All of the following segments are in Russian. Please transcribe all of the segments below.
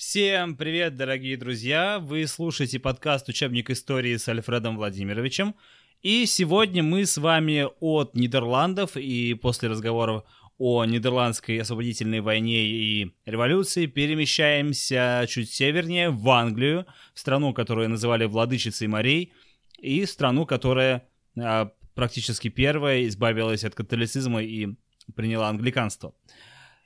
Всем привет, дорогие друзья! Вы слушаете подкаст «Учебник истории» с Альфредом Владимировичем. И сегодня мы с вами от Нидерландов и после разговоров о Нидерландской освободительной войне и революции перемещаемся чуть севернее, в Англию, в страну, которую называли «Владычицей морей», и страну, которая а, практически первая избавилась от католицизма и приняла англиканство.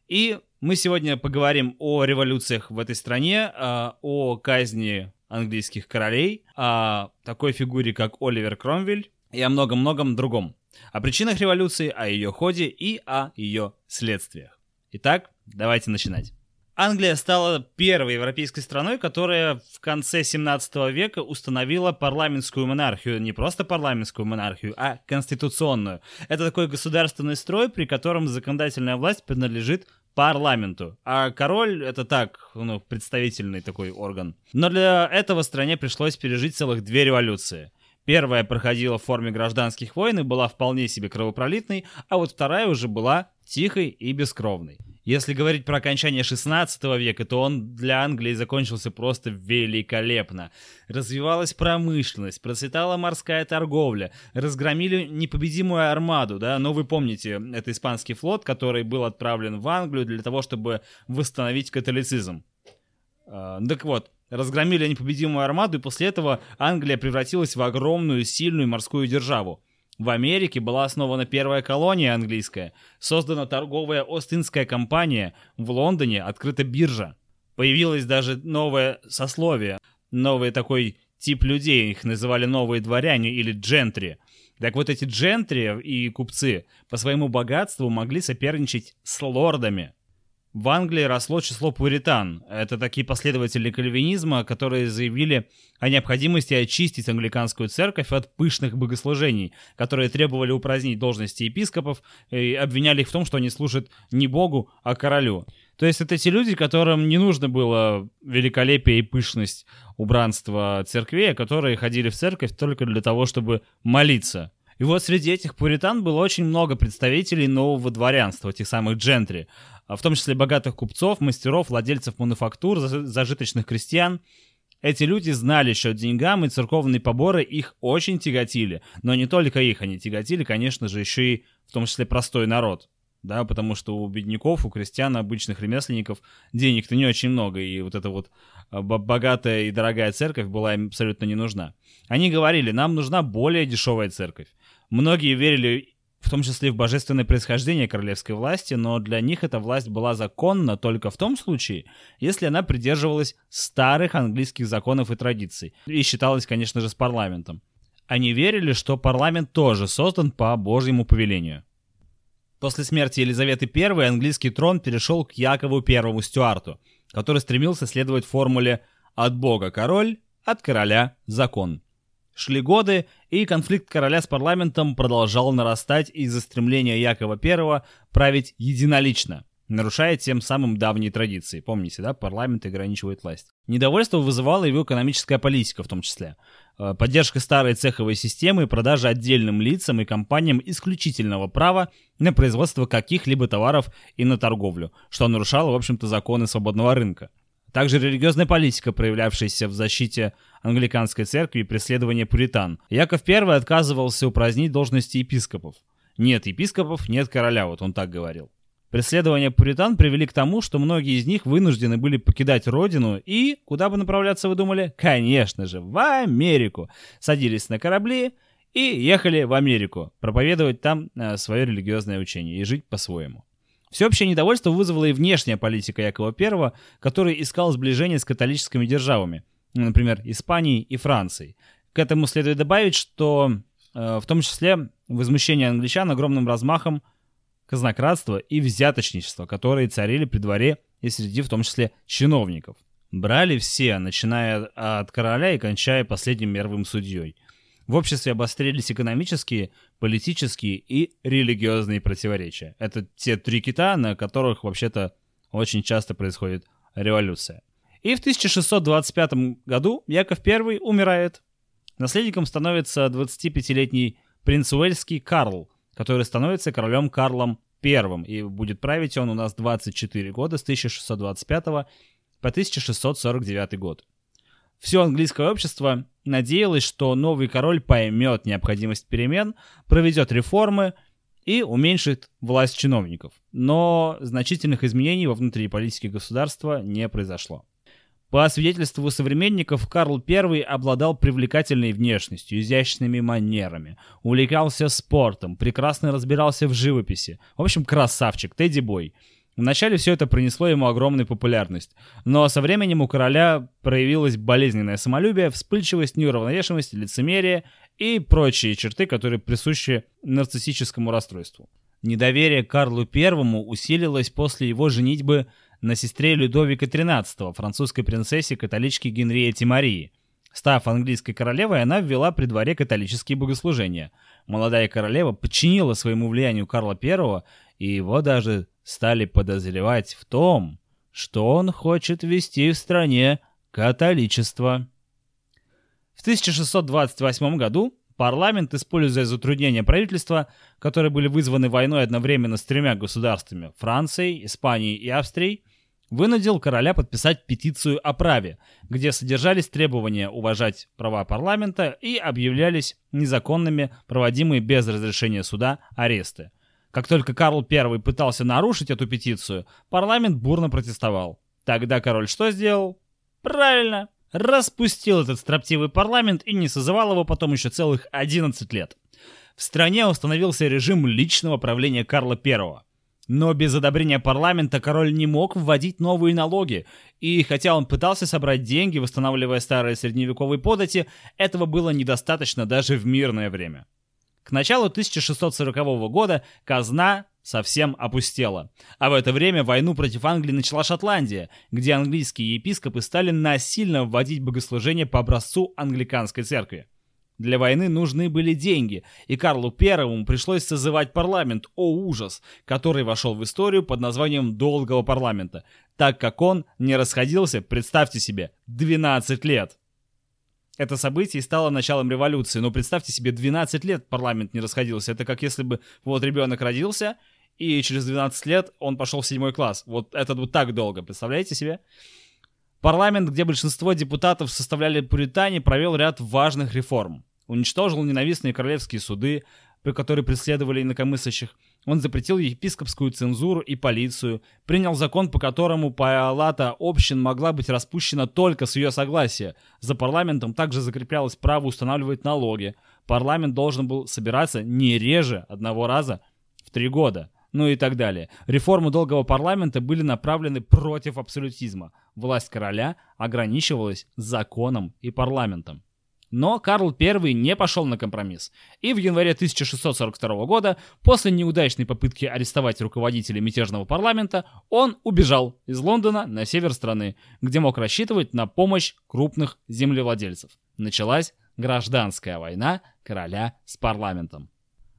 И мы сегодня поговорим о революциях в этой стране, а, о казни английских королей, о такой фигуре, как Оливер Кромвель и о многом-многом другом. О причинах революции, о ее ходе и о ее следствиях. Итак, давайте начинать. Англия стала первой европейской страной, которая в конце 17 века установила парламентскую монархию. Не просто парламентскую монархию, а конституционную. Это такой государственный строй, при котором законодательная власть принадлежит парламенту. А король это так, ну, представительный такой орган. Но для этого стране пришлось пережить целых две революции. Первая проходила в форме гражданских войн и была вполне себе кровопролитной, а вот вторая уже была тихой и бескровной. Если говорить про окончание 16 века, то он для Англии закончился просто великолепно. Развивалась промышленность, процветала морская торговля, разгромили непобедимую армаду, да, но вы помните, это испанский флот, который был отправлен в Англию для того, чтобы восстановить католицизм. Uh, так вот, разгромили непобедимую армаду, и после этого Англия превратилась в огромную, сильную морскую державу. В Америке была основана первая колония английская, создана торговая Остинская компания, в Лондоне открыта биржа. Появилось даже новое сословие, новый такой тип людей, их называли новые дворяне или джентри. Так вот эти джентри и купцы по своему богатству могли соперничать с лордами. В Англии росло число пуритан. Это такие последователи кальвинизма, которые заявили о необходимости очистить англиканскую церковь от пышных богослужений, которые требовали упразднить должности епископов и обвиняли их в том, что они служат не Богу, а королю. То есть это те люди, которым не нужно было великолепие и пышность убранства церквей, а которые ходили в церковь только для того, чтобы молиться. И вот среди этих пуритан было очень много представителей нового дворянства, тех самых джентри, в том числе богатых купцов, мастеров, владельцев мануфактур, зажиточных крестьян. Эти люди знали счет деньгам, и церковные поборы их очень тяготили. Но не только их они тяготили, конечно же, еще и в том числе простой народ. Да, потому что у бедняков, у крестьян, обычных ремесленников денег-то не очень много, и вот эта вот а, богатая и дорогая церковь была им абсолютно не нужна. Они говорили, нам нужна более дешевая церковь. Многие верили в том числе в божественное происхождение королевской власти, но для них эта власть была законна только в том случае, если она придерживалась старых английских законов и традиций, и считалась, конечно же, с парламентом. Они верили, что парламент тоже создан по Божьему повелению. После смерти Елизаветы I английский трон перешел к Якову I Стюарту, который стремился следовать формуле «от Бога король, от короля закон». Шли годы, и конфликт короля с парламентом продолжал нарастать из-за стремления Якова I править единолично, нарушая тем самым давние традиции. Помните, да, парламент ограничивает власть. Недовольство вызывала его экономическая политика в том числе. Э, поддержка старой цеховой системы и продажа отдельным лицам и компаниям исключительного права на производство каких-либо товаров и на торговлю, что нарушало, в общем-то, законы свободного рынка. Также религиозная политика, проявлявшаяся в защите англиканской церкви и преследования пуритан. Яков I отказывался упразднить должности епископов. Нет епископов, нет короля, вот он так говорил. Преследования пуритан привели к тому, что многие из них вынуждены были покидать родину и, куда бы направляться, вы думали? Конечно же, в Америку. Садились на корабли и ехали в Америку, проповедовать там э, свое религиозное учение и жить по-своему. Всеобщее недовольство вызвала и внешняя политика Якова I, который искал сближение с католическими державами, например, Испанией и Францией. К этому следует добавить, что э, в том числе возмущение англичан огромным размахом казнократства и взяточничества, которые царили при дворе и среди в том числе чиновников. Брали все, начиная от короля и кончая последним мировым судьей. В обществе обострились экономические, политические и религиозные противоречия. Это те три кита, на которых вообще-то очень часто происходит революция. И в 1625 году Яков I умирает. Наследником становится 25-летний принц Уэльский Карл, который становится королем Карлом I, и будет править он у нас 24 года с 1625 по по 1649 год. Все английское общество надеялось, что новый король поймет необходимость перемен, проведет реформы и уменьшит власть чиновников. Но значительных изменений во внутри политики государства не произошло. По свидетельству современников, Карл I обладал привлекательной внешностью, изящными манерами, увлекался спортом, прекрасно разбирался в живописи. В общем, красавчик, Тедди Бой. Вначале все это принесло ему огромную популярность, но со временем у короля проявилось болезненное самолюбие, вспыльчивость, неуравновешенность, лицемерие и прочие черты, которые присущи нарциссическому расстройству. Недоверие Карлу I усилилось после его женитьбы на сестре Людовика XIII, французской принцессе католички Генриетте Марии. Став английской королевой, она ввела при дворе католические богослужения. Молодая королева подчинила своему влиянию Карла I, и его даже стали подозревать в том, что он хочет ввести в стране католичество. В 1628 году парламент, используя затруднения правительства, которые были вызваны войной одновременно с тремя государствами – Францией, Испанией и Австрией, вынудил короля подписать петицию о праве, где содержались требования уважать права парламента и объявлялись незаконными проводимые без разрешения суда аресты. Как только Карл I пытался нарушить эту петицию, парламент бурно протестовал. Тогда король что сделал? Правильно, распустил этот строптивый парламент и не созывал его потом еще целых 11 лет. В стране установился режим личного правления Карла I. Но без одобрения парламента король не мог вводить новые налоги, и хотя он пытался собрать деньги, восстанавливая старые средневековые подати, этого было недостаточно даже в мирное время. К началу 1640 года казна совсем опустела. А в это время войну против Англии начала Шотландия, где английские епископы стали насильно вводить богослужение по образцу англиканской церкви. Для войны нужны были деньги, и Карлу Первому пришлось созывать парламент, о ужас, который вошел в историю под названием «Долгого парламента», так как он не расходился, представьте себе, 12 лет. Это событие стало началом революции, но представьте себе, 12 лет парламент не расходился. Это как если бы вот ребенок родился, и через 12 лет он пошел в седьмой класс. Вот это вот так долго, представляете себе? Парламент, где большинство депутатов составляли пуритане, провел ряд важных реформ. Уничтожил ненавистные королевские суды, при которые преследовали инакомыслящих. Он запретил епископскую цензуру и полицию, принял закон, по которому палата общин могла быть распущена только с ее согласия. За парламентом также закреплялось право устанавливать налоги. Парламент должен был собираться не реже одного раза в три года ну и так далее. Реформы долгого парламента были направлены против абсолютизма. Власть короля ограничивалась законом и парламентом. Но Карл I не пошел на компромисс. И в январе 1642 года, после неудачной попытки арестовать руководителей мятежного парламента, он убежал из Лондона на север страны, где мог рассчитывать на помощь крупных землевладельцев. Началась гражданская война короля с парламентом.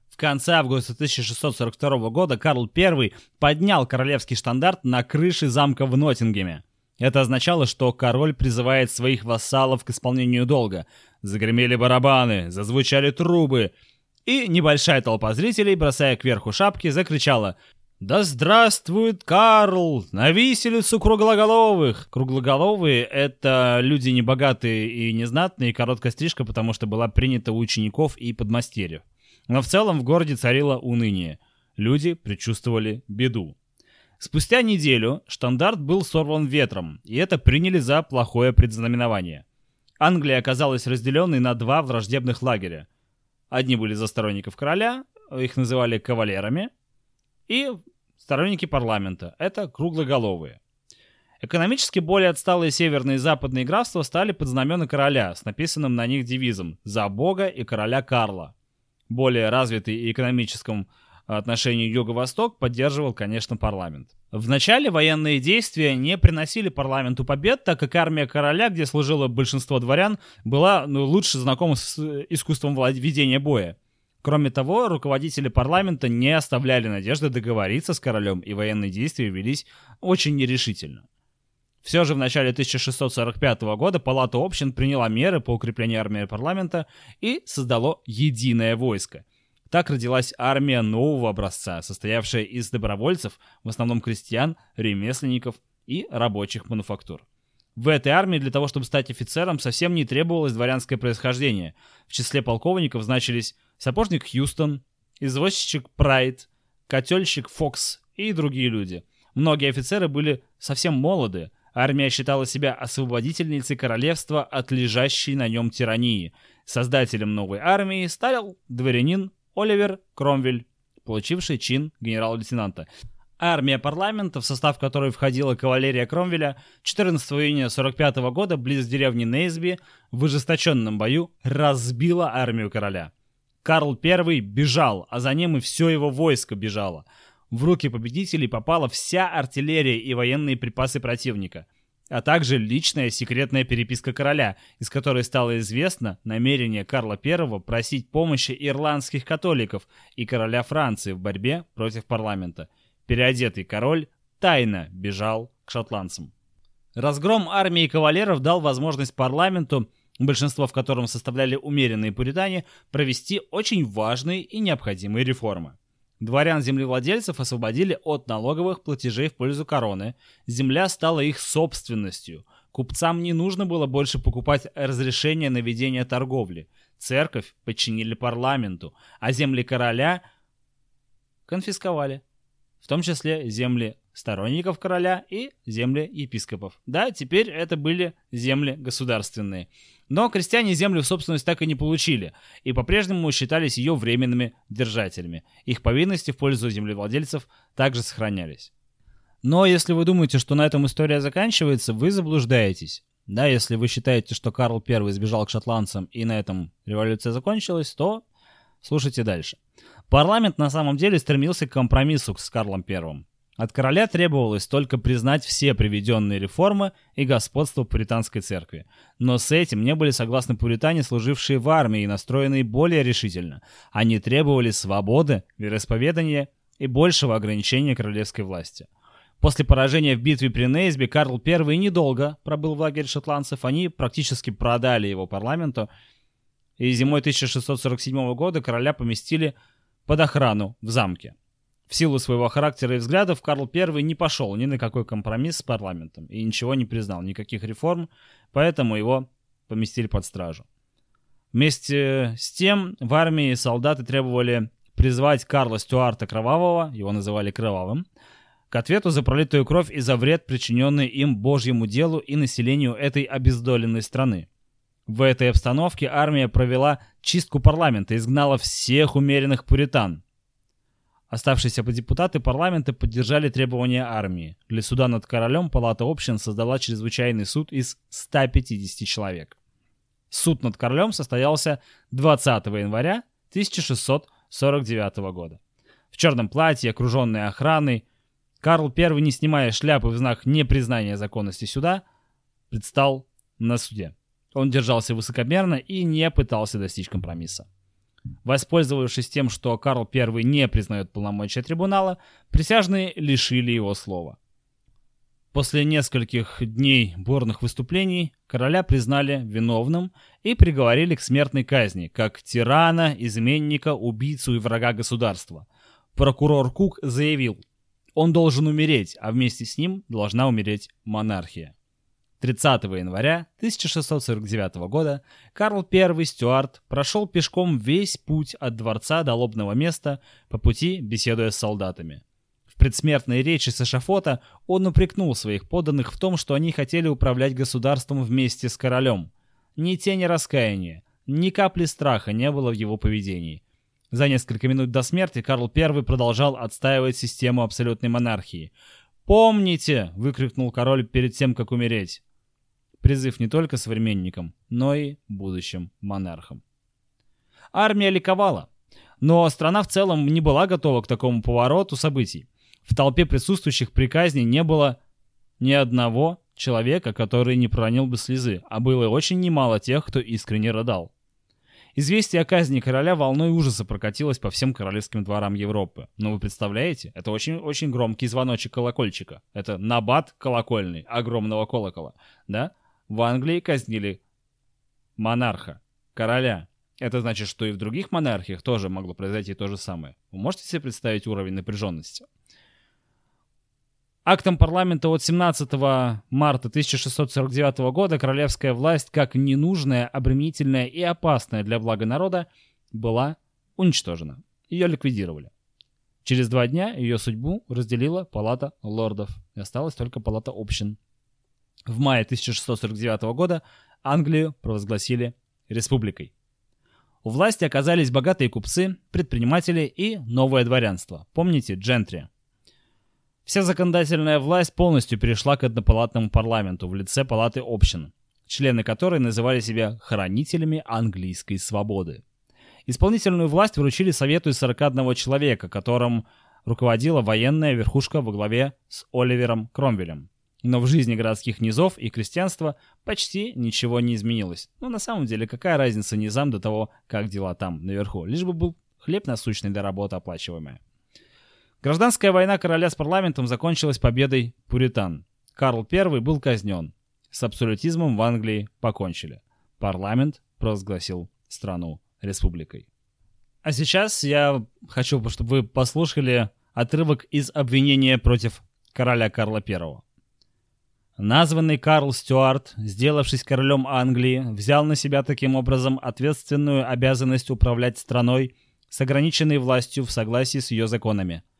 В конце августа 1642 года Карл I поднял королевский штандарт на крыше замка в Ноттингеме. Это означало, что король призывает своих вассалов к исполнению долга. Загремели барабаны, зазвучали трубы, и небольшая толпа зрителей, бросая кверху шапки, закричала «Да здравствует Карл! На виселицу круглоголовых!» Круглоголовые — это люди небогатые и незнатные, короткая стрижка, потому что была принята у учеников и подмастерьев. Но в целом в городе царило уныние. Люди предчувствовали беду. Спустя неделю штандарт был сорван ветром, и это приняли за плохое предзнаменование. Англия оказалась разделенной на два враждебных лагеря. Одни были за сторонников короля, их называли кавалерами, и сторонники парламента, это круглоголовые. Экономически более отсталые северные и западные графства стали под знамена короля с написанным на них девизом «За Бога и короля Карла» более развитый и экономическом отношении Юго-Восток поддерживал, конечно, парламент. В начале военные действия не приносили парламенту побед, так как армия короля, где служило большинство дворян, была ну, лучше знакома с искусством ведения боя. Кроме того, руководители парламента не оставляли надежды договориться с королем, и военные действия велись очень нерешительно. Все же в начале 1645 года Палата общин приняла меры по укреплению армии парламента и создало единое войско. Так родилась армия нового образца, состоявшая из добровольцев, в основном крестьян, ремесленников и рабочих мануфактур. В этой армии для того, чтобы стать офицером, совсем не требовалось дворянское происхождение. В числе полковников значились сапожник Хьюстон, извозчик Прайд, котельщик Фокс и другие люди. Многие офицеры были совсем молоды. Армия считала себя освободительницей королевства от лежащей на нем тирании. Создателем новой армии стал дворянин Оливер Кромвель, получивший чин генерал-лейтенанта. Армия парламента, в состав которой входила кавалерия Кромвеля, 14 июня 45 года близ деревни Нейсби в ожесточенном бою разбила армию короля. Карл I бежал, а за ним и все его войско бежало. В руки победителей попала вся артиллерия и военные припасы противника, а также личная секретная переписка короля, из которой стало известно намерение Карла I просить помощи ирландских католиков и короля Франции в борьбе против парламента. Переодетый король тайно бежал к шотландцам. Разгром армии кавалеров дал возможность парламенту большинство в котором составляли умеренные пуритане, провести очень важные и необходимые реформы. Дворян-землевладельцев освободили от налоговых платежей в пользу короны, земля стала их собственностью, купцам не нужно было больше покупать разрешение на ведение торговли, церковь подчинили парламенту, а земли короля конфисковали, в том числе земли сторонников короля и земли епископов. Да, теперь это были земли государственные. Но крестьяне землю в собственность так и не получили, и по-прежнему считались ее временными держателями. Их повинности в пользу землевладельцев также сохранялись. Но если вы думаете, что на этом история заканчивается, вы заблуждаетесь. Да, если вы считаете, что Карл I сбежал к шотландцам и на этом революция закончилась, то слушайте дальше. Парламент на самом деле стремился к компромиссу с Карлом I. От короля требовалось только признать все приведенные реформы и господство пуританской церкви. Но с этим не были согласны пуритане, служившие в армии и настроенные более решительно. Они требовали свободы, вероисповедания и большего ограничения королевской власти. После поражения в битве при Нейсби Карл I недолго пробыл в лагере шотландцев. Они практически продали его парламенту, и зимой 1647 года короля поместили под охрану в замке. В силу своего характера и взглядов Карл I не пошел ни на какой компромисс с парламентом и ничего не признал, никаких реформ, поэтому его поместили под стражу. Вместе с тем в армии солдаты требовали призвать Карла Стюарта Кровавого, его называли Кровавым, к ответу за пролитую кровь и за вред, причиненный им Божьему делу и населению этой обездоленной страны. В этой обстановке армия провела чистку парламента, изгнала всех умеренных пуритан, Оставшиеся депутаты парламента поддержали требования армии. Для суда над королем Палата общин создала чрезвычайный суд из 150 человек. Суд над королем состоялся 20 января 1649 года. В черном платье, окруженный охраной, Карл I, не снимая шляпы в знак непризнания законности суда, предстал на суде. Он держался высокомерно и не пытался достичь компромисса. Воспользовавшись тем, что Карл I не признает полномочия трибунала, присяжные лишили его слова. После нескольких дней бурных выступлений короля признали виновным и приговорили к смертной казни, как тирана, изменника, убийцу и врага государства. Прокурор Кук заявил, он должен умереть, а вместе с ним должна умереть монархия. 30 января 1649 года Карл I Стюарт прошел пешком весь путь от дворца до лобного места, по пути беседуя с солдатами. В предсмертной речи с эшафота он упрекнул своих подданных в том, что они хотели управлять государством вместе с королем. Ни тени раскаяния, ни капли страха не было в его поведении. За несколько минут до смерти Карл I продолжал отстаивать систему абсолютной монархии. «Помните!» — выкрикнул король перед тем, как умереть. Призыв не только современникам, но и будущим монархам. Армия ликовала, но страна в целом не была готова к такому повороту событий. В толпе присутствующих при казни не было ни одного человека, который не проронил бы слезы, а было очень немало тех, кто искренне рыдал. Известие о казни короля волной ужаса прокатилось по всем королевским дворам Европы. Но вы представляете, это очень-очень громкий звоночек колокольчика. Это набат колокольный, огромного колокола, да? В Англии казнили монарха, короля. Это значит, что и в других монархиях тоже могло произойти то же самое. Вы можете себе представить уровень напряженности? Актом парламента от 17 марта 1649 года королевская власть, как ненужная, обременительная и опасная для блага народа, была уничтожена. Ее ликвидировали. Через два дня ее судьбу разделила палата лордов, и осталась только палата общин. В мае 1649 года Англию провозгласили республикой. У власти оказались богатые купцы, предприниматели и новое дворянство. Помните, джентри? Вся законодательная власть полностью перешла к однопалатному парламенту в лице палаты общин, члены которой называли себя хранителями английской свободы. Исполнительную власть вручили Совету из 41 человека, которым руководила военная верхушка во главе с Оливером Кромвелем. Но в жизни городских низов и крестьянства почти ничего не изменилось. Ну, на самом деле, какая разница низам до того, как дела там, наверху? Лишь бы был хлеб насущный для работы оплачиваемая. Гражданская война короля с парламентом закончилась победой пуритан. Карл I был казнен. С абсолютизмом в Англии покончили. Парламент провозгласил страну республикой. А сейчас я хочу, чтобы вы послушали отрывок из обвинения против короля Карла I. Названный Карл Стюарт, сделавшись королем Англии, взял на себя таким образом ответственную обязанность управлять страной с ограниченной властью в согласии с ее законами –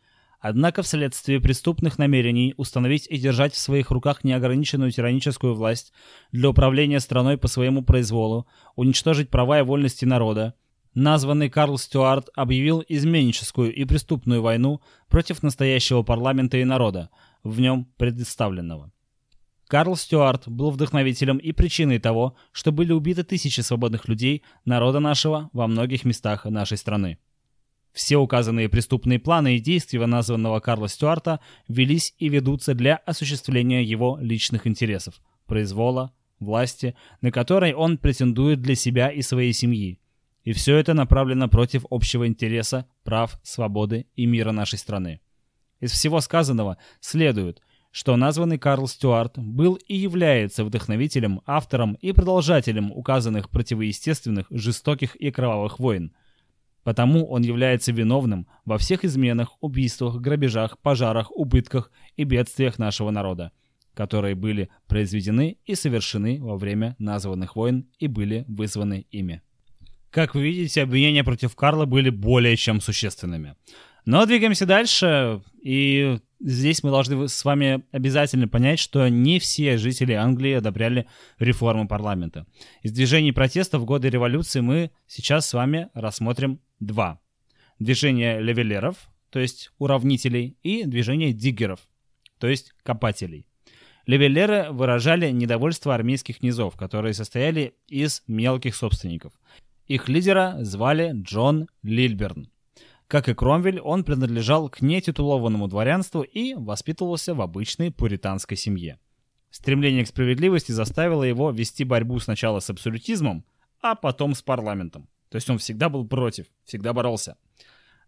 Однако вследствие преступных намерений установить и держать в своих руках неограниченную тираническую власть для управления страной по своему произволу, уничтожить права и вольности народа, названный Карл Стюарт объявил изменническую и преступную войну против настоящего парламента и народа, в нем представленного. Карл Стюарт был вдохновителем и причиной того, что были убиты тысячи свободных людей народа нашего во многих местах нашей страны. Все указанные преступные планы и действия названного Карла Стюарта велись и ведутся для осуществления его личных интересов, произвола, власти, на которой он претендует для себя и своей семьи. И все это направлено против общего интереса, прав, свободы и мира нашей страны. Из всего сказанного следует, что названный Карл Стюарт был и является вдохновителем, автором и продолжателем указанных противоестественных, жестоких и кровавых войн – Потому он является виновным во всех изменах, убийствах, грабежах, пожарах, убытках и бедствиях нашего народа, которые были произведены и совершены во время названных войн и были вызваны ими. Как вы видите, обвинения против Карла были более чем существенными. Но двигаемся дальше, и здесь мы должны с вами обязательно понять, что не все жители Англии одобряли реформы парламента. Из движений протеста в годы революции мы сейчас с вами рассмотрим два. Движение левелеров, то есть уравнителей, и движение диггеров, то есть копателей. Левелеры выражали недовольство армейских низов, которые состояли из мелких собственников. Их лидера звали Джон Лильберн. Как и Кромвель, он принадлежал к нетитулованному дворянству и воспитывался в обычной пуританской семье. Стремление к справедливости заставило его вести борьбу сначала с абсолютизмом, а потом с парламентом. То есть он всегда был против, всегда боролся.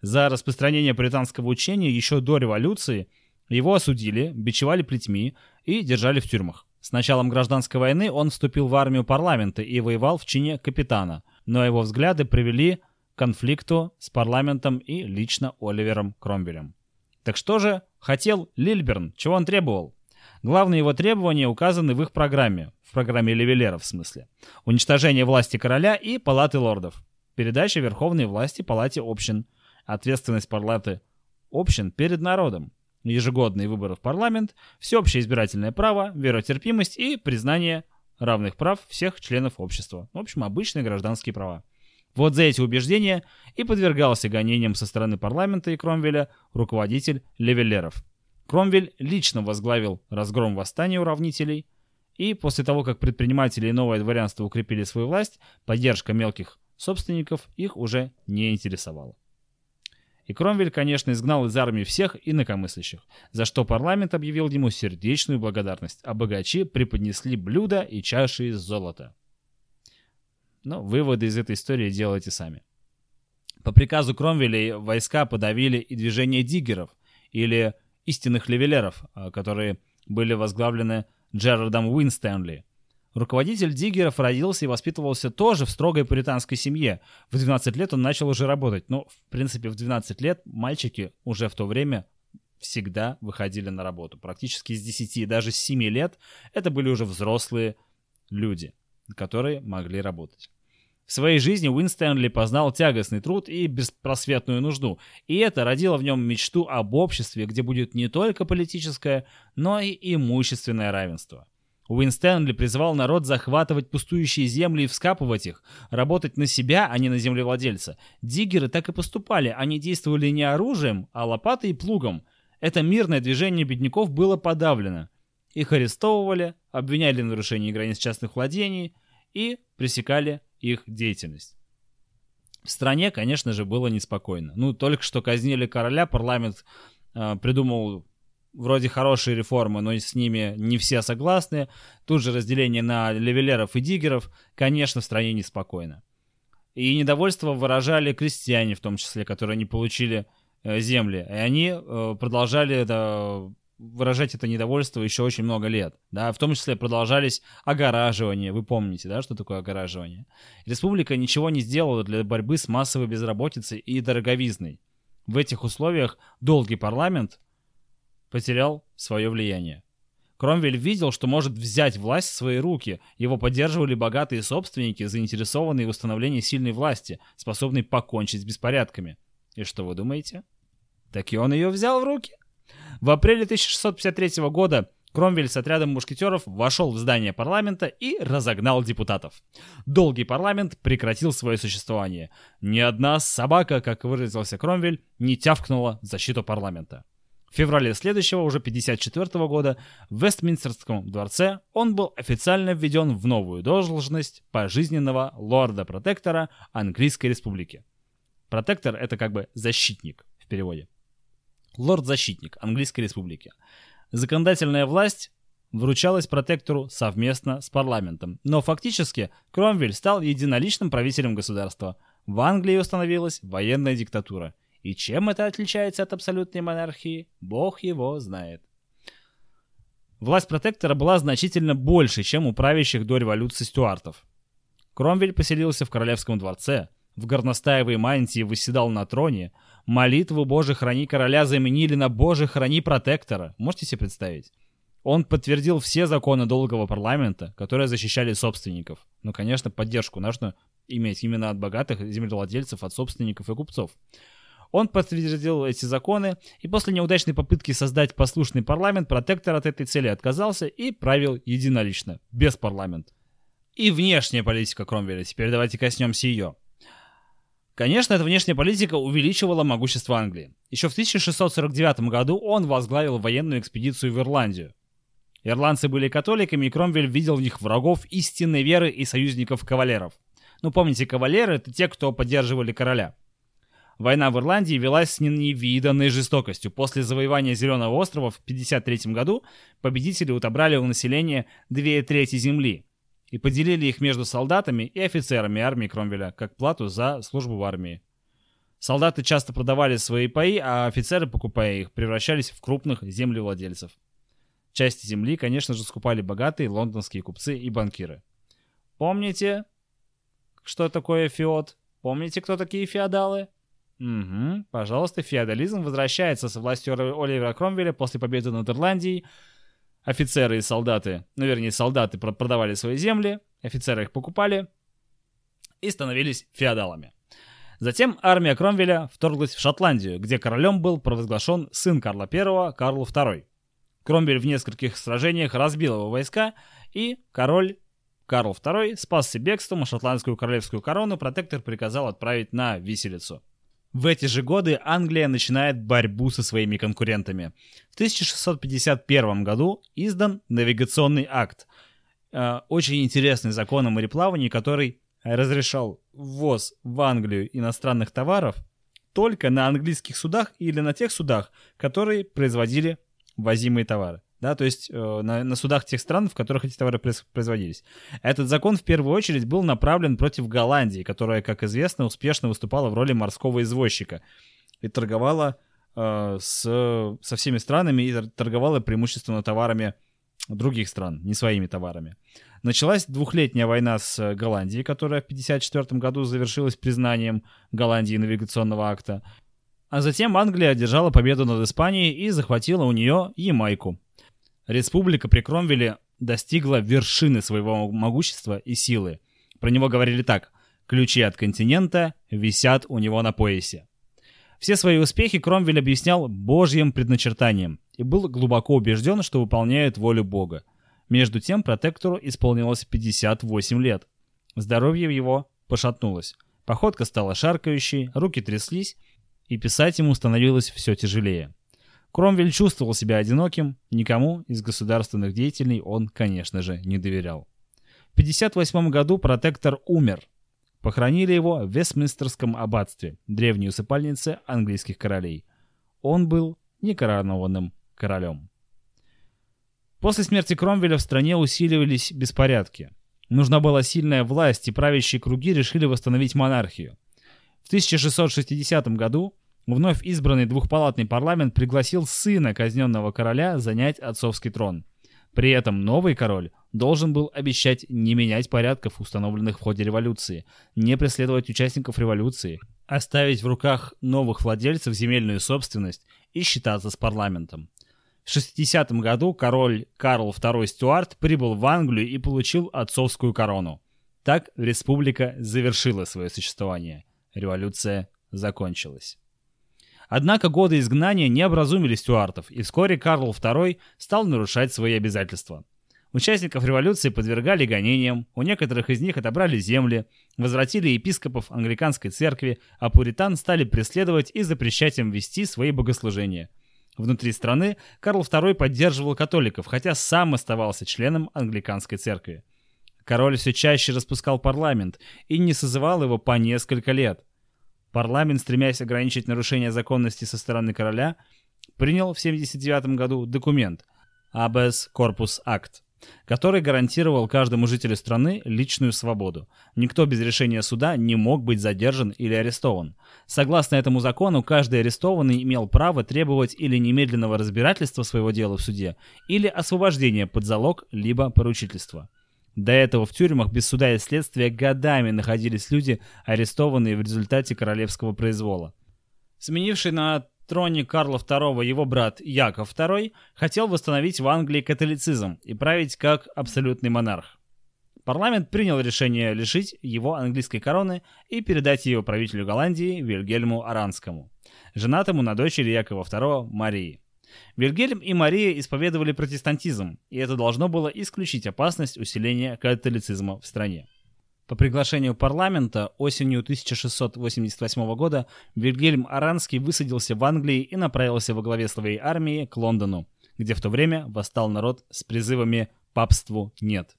За распространение британского учения еще до революции его осудили, бичевали плетьми и держали в тюрьмах. С началом гражданской войны он вступил в армию парламента и воевал в чине капитана, но его взгляды привели конфликту с парламентом и лично Оливером Кромвелем. Так что же хотел Лильберн, чего он требовал? Главные его требования указаны в их программе, в программе Левелера в смысле. Уничтожение власти короля и палаты лордов. Передача верховной власти палате общин. Ответственность палаты общин перед народом. Ежегодные выборы в парламент, всеобщее избирательное право, веротерпимость и признание равных прав всех членов общества. В общем, обычные гражданские права. Вот за эти убеждения и подвергался гонениям со стороны парламента и Кромвеля руководитель Левеллеров. Кромвель лично возглавил разгром восстания уравнителей, и после того, как предприниматели и новое дворянство укрепили свою власть, поддержка мелких собственников их уже не интересовала. И Кромвель, конечно, изгнал из армии всех инакомыслящих, за что парламент объявил ему сердечную благодарность, а богачи преподнесли блюда и чаши из золота. Но выводы из этой истории делайте сами. По приказу Кромвеля войска подавили и движение диггеров, или истинных левелеров, а, которые были возглавлены Джерардом Уинстэнли. Руководитель диггеров родился и воспитывался тоже в строгой пуританской семье. В 12 лет он начал уже работать. Но, в принципе, в 12 лет мальчики уже в то время всегда выходили на работу. Практически с 10 и даже с 7 лет это были уже взрослые люди, которые могли работать. В своей жизни Уинстонли познал тягостный труд и беспросветную нужду, и это родило в нем мечту об обществе, где будет не только политическое, но и имущественное равенство. Уинстонли призывал народ захватывать пустующие земли и вскапывать их, работать на себя, а не на землевладельца. Диггеры так и поступали, они действовали не оружием, а лопатой и плугом. Это мирное движение бедняков было подавлено. Их арестовывали, обвиняли в нарушении границ частных владений и пресекали их деятельность. В стране, конечно же, было неспокойно. Ну, только что казнили короля, парламент э, придумал вроде хорошие реформы, но с ними не все согласны. Тут же разделение на левелеров и диггеров. Конечно, в стране неспокойно. И недовольство выражали крестьяне, в том числе, которые не получили э, земли. И они э, продолжали это выражать это недовольство еще очень много лет. Да, в том числе продолжались огораживания. Вы помните, да, что такое огораживание? Республика ничего не сделала для борьбы с массовой безработицей и дороговизной. В этих условиях долгий парламент потерял свое влияние. Кромвель видел, что может взять власть в свои руки. Его поддерживали богатые собственники, заинтересованные в установлении сильной власти, способной покончить с беспорядками. И что вы думаете? Так и он ее взял в руки. В апреле 1653 года Кромвель с отрядом мушкетеров вошел в здание парламента и разогнал депутатов. Долгий парламент прекратил свое существование. Ни одна собака, как выразился Кромвель, не тявкнула в защиту парламента. В феврале следующего, уже 54 года, в Вестминстерском дворце он был официально введен в новую должность пожизненного лорда-протектора Английской республики. Протектор — это как бы защитник в переводе. Лорд-защитник Английской республики. Законодательная власть вручалась протектору совместно с парламентом, но фактически Кромвель стал единоличным правителем государства. В Англии установилась военная диктатура — и чем это отличается от абсолютной монархии, бог его знает. Власть протектора была значительно больше, чем у правящих до революции стюартов. Кромвель поселился в королевском дворце, в горностаевой мантии восседал на троне, молитву «Боже, храни короля» заменили на «Боже, храни протектора». Можете себе представить? Он подтвердил все законы долгого парламента, которые защищали собственников. Ну, конечно, поддержку нужно иметь именно от богатых землевладельцев, от собственников и купцов. Он подтвердил эти законы, и после неудачной попытки создать послушный парламент, протектор от этой цели отказался и правил единолично, без парламента. И внешняя политика Кромвеля, теперь давайте коснемся ее. Конечно, эта внешняя политика увеличивала могущество Англии. Еще в 1649 году он возглавил военную экспедицию в Ирландию. Ирландцы были католиками, и Кромвель видел в них врагов истинной веры и союзников кавалеров. Ну, помните, кавалеры — это те, кто поддерживали короля. Война в Ирландии велась с невиданной жестокостью. После завоевания Зеленого острова в 1953 году победители отобрали у населения две трети земли и поделили их между солдатами и офицерами армии Кромвеля как плату за службу в армии. Солдаты часто продавали свои паи, а офицеры, покупая их, превращались в крупных землевладельцев. Части земли, конечно же, скупали богатые лондонские купцы и банкиры. Помните, что такое феод? Помните, кто такие феодалы? Угу, пожалуйста, феодализм возвращается со властью Оливера Кромвеля после победы над Ирландией. Офицеры и солдаты, ну вернее солдаты продавали свои земли, офицеры их покупали и становились феодалами. Затем армия Кромвеля вторглась в Шотландию, где королем был провозглашен сын Карла I, Карл II. Кромвель в нескольких сражениях разбил его войска, и король Карл II спасся бегством, а шотландскую королевскую корону протектор приказал отправить на виселицу. В эти же годы Англия начинает борьбу со своими конкурентами. В 1651 году издан навигационный акт, э, очень интересный закон о мореплавании, который разрешал ввоз в Англию иностранных товаров только на английских судах или на тех судах, которые производили возимые товары да, то есть э, на, на судах тех стран, в которых эти товары производились. Этот закон в первую очередь был направлен против Голландии, которая, как известно, успешно выступала в роли морского извозчика и торговала э, с, со всеми странами и торговала преимущественно товарами других стран, не своими товарами. Началась двухлетняя война с Голландией, которая в 1954 году завершилась признанием Голландии навигационного акта. А затем Англия одержала победу над Испанией и захватила у нее Ямайку. Республика при Кромвеле достигла вершины своего могущества и силы. Про него говорили так «ключи от континента висят у него на поясе». Все свои успехи Кромвель объяснял божьим предначертанием и был глубоко убежден, что выполняет волю Бога. Между тем протектору исполнилось 58 лет. Здоровье его пошатнулось. Походка стала шаркающей, руки тряслись, и писать ему становилось все тяжелее. Кромвель чувствовал себя одиноким, никому из государственных деятелей он, конечно же, не доверял. В 1958 году протектор умер. Похоронили его в Вестминстерском аббатстве, древней усыпальнице английских королей. Он был некоронованным королем. После смерти Кромвеля в стране усиливались беспорядки. Нужна была сильная власть, и правящие круги решили восстановить монархию. В 1660 году вновь избранный двухпалатный парламент пригласил сына казненного короля занять отцовский трон. При этом новый король должен был обещать не менять порядков, установленных в ходе революции, не преследовать участников революции, оставить в руках новых владельцев земельную собственность и считаться с парламентом. В 60 году король Карл II Стюарт прибыл в Англию и получил отцовскую корону. Так республика завершила свое существование. Революция закончилась. Однако годы изгнания не образумили стюартов, и вскоре Карл II стал нарушать свои обязательства. Участников революции подвергали гонениям, у некоторых из них отобрали земли, возвратили епископов англиканской церкви, а пуритан стали преследовать и запрещать им вести свои богослужения – Внутри страны Карл II поддерживал католиков, хотя сам оставался членом англиканской церкви. Король все чаще распускал парламент и не созывал его по несколько лет. Парламент, стремясь ограничить нарушение законности со стороны короля, принял в 1979 году документ «Habeas Corpus Act», который гарантировал каждому жителю страны личную свободу. Никто без решения суда не мог быть задержан или арестован. Согласно этому закону, каждый арестованный имел право требовать или немедленного разбирательства своего дела в суде, или освобождения под залог, либо поручительства. До этого в тюрьмах без суда и следствия годами находились люди, арестованные в результате королевского произвола. Сменивший на троне Карла II его брат Яков II хотел восстановить в Англии католицизм и править как абсолютный монарх. Парламент принял решение лишить его английской короны и передать ее правителю Голландии Вильгельму Аранскому, женатому на дочери Якова II Марии. Вильгельм и Мария исповедовали протестантизм, и это должно было исключить опасность усиления католицизма в стране. По приглашению парламента осенью 1688 года Вильгельм Аранский высадился в Англии и направился во главе своей армии к Лондону, где в то время восстал народ с призывами «папству нет».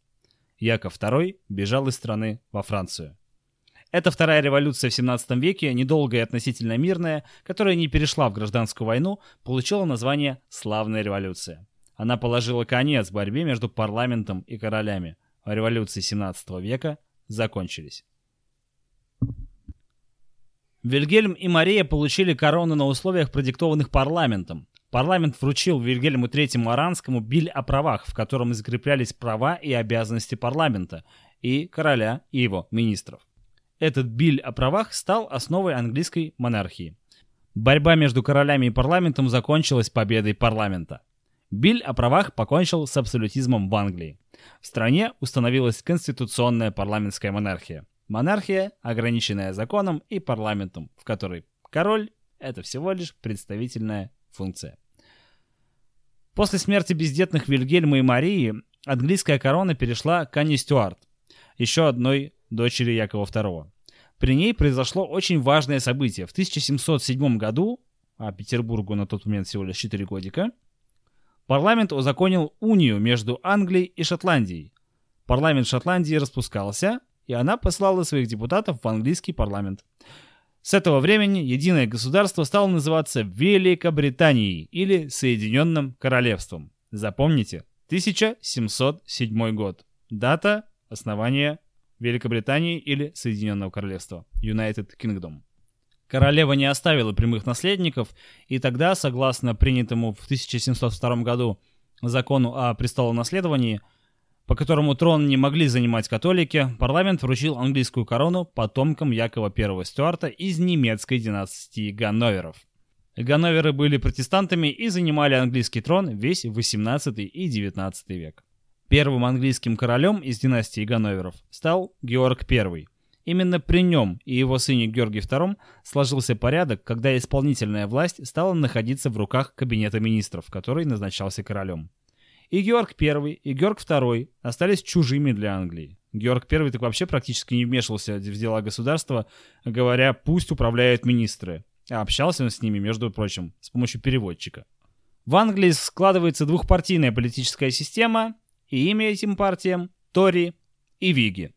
Яков II бежал из страны во Францию. Это вторая революция в 17 веке, недолгая и относительно мирная, которая не перешла в гражданскую войну, получила название «Славная революция». Она положила конец борьбе между парламентом и королями. Революции 17 века закончились. Вильгельм и Мария получили корону на условиях, продиктованных парламентом. Парламент вручил Вильгельму III Аранскому биль о правах, в котором закреплялись права и обязанности парламента, и короля, и его министров. Этот биль о правах стал основой английской монархии. Борьба между королями и парламентом закончилась победой парламента. Биль о правах покончил с абсолютизмом в Англии. В стране установилась конституционная парламентская монархия. Монархия, ограниченная законом и парламентом, в которой король – это всего лишь представительная функция. После смерти бездетных Вильгельма и Марии английская корона перешла к Анне Стюарт, еще одной дочери Якова II. При ней произошло очень важное событие. В 1707 году, а Петербургу на тот момент всего лишь 4 годика – Парламент узаконил унию между Англией и Шотландией. Парламент Шотландии распускался, и она послала своих депутатов в английский парламент. С этого времени единое государство стало называться Великобританией или Соединенным Королевством. Запомните, 1707 год. Дата основания Великобритании или Соединенного Королевства. United Kingdom. Королева не оставила прямых наследников, и тогда, согласно принятому в 1702 году закону о престолонаследовании, по которому трон не могли занимать католики, парламент вручил английскую корону потомкам Якова I Стюарта из немецкой династии Ганноверов. Ганноверы были протестантами и занимали английский трон весь 18 и 19 век. Первым английским королем из династии Ганноверов стал Георг I. Именно при нем и его сыне Георгий II сложился порядок, когда исполнительная власть стала находиться в руках кабинета министров, который назначался королем. И Георг I, и Георг II остались чужими для Англии. Георг I так вообще практически не вмешивался в дела государства, говоря «пусть управляют министры». А общался он с ними, между прочим, с помощью переводчика. В Англии складывается двухпартийная политическая система, и имя этим партиям – Тори и Виги.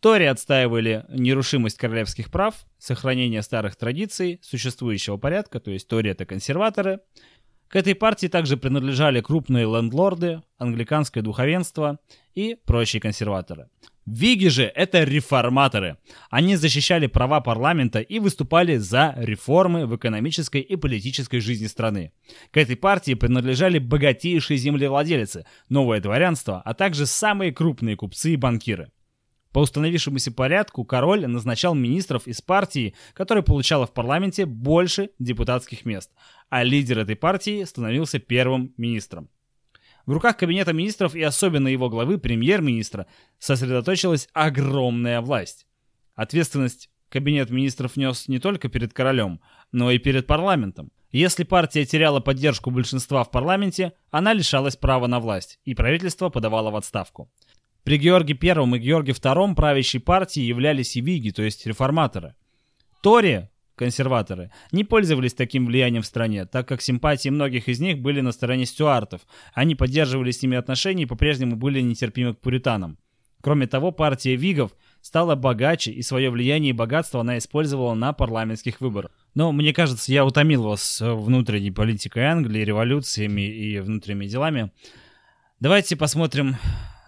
Тори отстаивали нерушимость королевских прав, сохранение старых традиций, существующего порядка, то есть Тори – это консерваторы. К этой партии также принадлежали крупные лендлорды, англиканское духовенство и прочие консерваторы. Виги же — это реформаторы. Они защищали права парламента и выступали за реформы в экономической и политической жизни страны. К этой партии принадлежали богатейшие землевладельцы, новое дворянство, а также самые крупные купцы и банкиры. По установившемуся порядку король назначал министров из партии, которая получала в парламенте больше депутатских мест, а лидер этой партии становился первым министром. В руках Кабинета министров и особенно его главы, премьер-министра, сосредоточилась огромная власть. Ответственность Кабинет министров нес не только перед королем, но и перед парламентом. Если партия теряла поддержку большинства в парламенте, она лишалась права на власть, и правительство подавало в отставку. При Георге I и Георге II правящей партии являлись и виги, то есть реформаторы. Тори, консерваторы, не пользовались таким влиянием в стране, так как симпатии многих из них были на стороне стюартов. Они поддерживали с ними отношения и по-прежнему были нетерпимы к пуританам. Кроме того, партия Вигов стала богаче, и свое влияние и богатство она использовала на парламентских выборах. Но мне кажется, я утомил вас внутренней политикой Англии, революциями и внутренними делами. Давайте посмотрим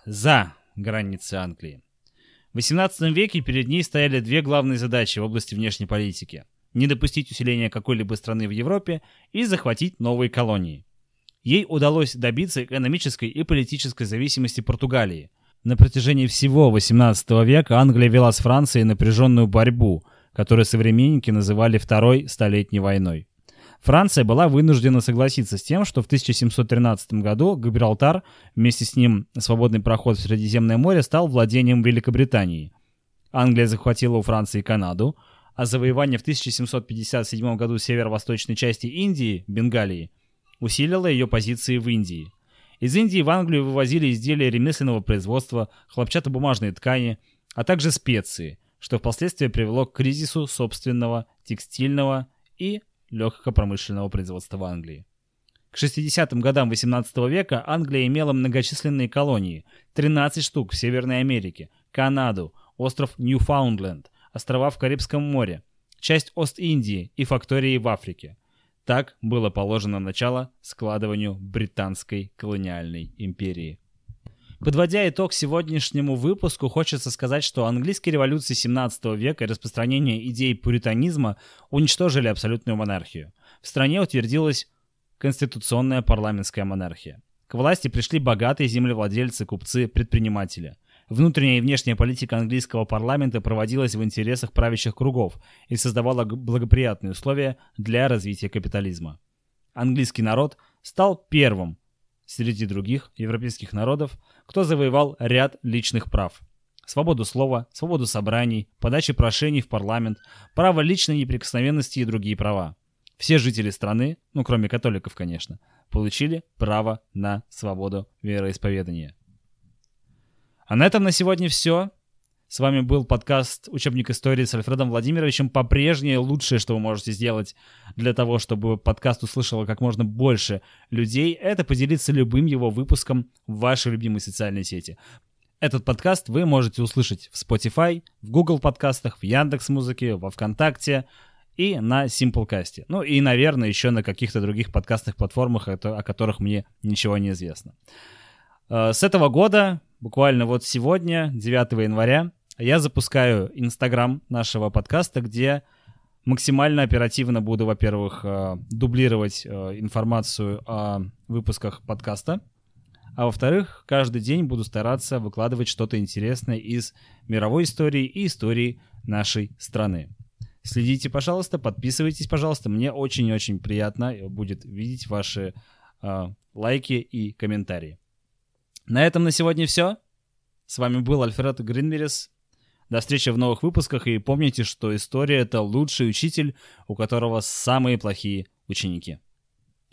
за границы Англии. В XVIII веке перед ней стояли две главные задачи в области внешней политики не допустить усиления какой-либо страны в Европе и захватить новые колонии. Ей удалось добиться экономической и политической зависимости Португалии. На протяжении всего XVIII века Англия вела с Францией напряженную борьбу, которую современники называли Второй Столетней войной. Франция была вынуждена согласиться с тем, что в 1713 году Гибралтар, вместе с ним свободный проход в Средиземное море, стал владением Великобритании. Англия захватила у Франции Канаду, а завоевание в 1757 году северо-восточной части Индии, Бенгалии, усилило ее позиции в Индии. Из Индии в Англию вывозили изделия ремесленного производства, хлопчатобумажные ткани, а также специи, что впоследствии привело к кризису собственного текстильного и легкопромышленного производства в Англии. К 60-м годам 18 века Англия имела многочисленные колонии, 13 штук в Северной Америке, Канаду, остров Ньюфаундленд, острова в Карибском море, часть Ост-Индии и фактории в Африке. Так было положено начало складыванию британской колониальной империи. Подводя итог сегодняшнему выпуску, хочется сказать, что английские революции 17 века и распространение идей пуританизма уничтожили абсолютную монархию. В стране утвердилась конституционная парламентская монархия. К власти пришли богатые землевладельцы, купцы, предприниматели. Внутренняя и внешняя политика английского парламента проводилась в интересах правящих кругов и создавала благоприятные условия для развития капитализма. Английский народ стал первым среди других европейских народов, кто завоевал ряд личных прав. Свободу слова, свободу собраний, подачи прошений в парламент, право личной неприкосновенности и другие права. Все жители страны, ну кроме католиков, конечно, получили право на свободу вероисповедания. А на этом на сегодня все. С вами был подкаст «Учебник истории» с Альфредом Владимировичем. По-прежнему лучшее, что вы можете сделать для того, чтобы подкаст услышало как можно больше людей, это поделиться любым его выпуском в вашей любимой социальной сети. Этот подкаст вы можете услышать в Spotify, в Google подкастах, в Яндекс Музыке, во Вконтакте и на Simplecast. Ну и, наверное, еще на каких-то других подкастных платформах, о которых мне ничего не известно. Э, с этого года буквально вот сегодня, 9 января, я запускаю Инстаграм нашего подкаста, где максимально оперативно буду, во-первых, э, дублировать э, информацию о выпусках подкаста, а во-вторых, каждый день буду стараться выкладывать что-то интересное из мировой истории и истории нашей страны. Следите, пожалуйста, подписывайтесь, пожалуйста. Мне очень-очень приятно будет видеть ваши э, лайки и комментарии. На этом на сегодня все. С вами был Альфред Гринберис. До встречи в новых выпусках и помните, что история — это лучший учитель, у которого самые плохие ученики.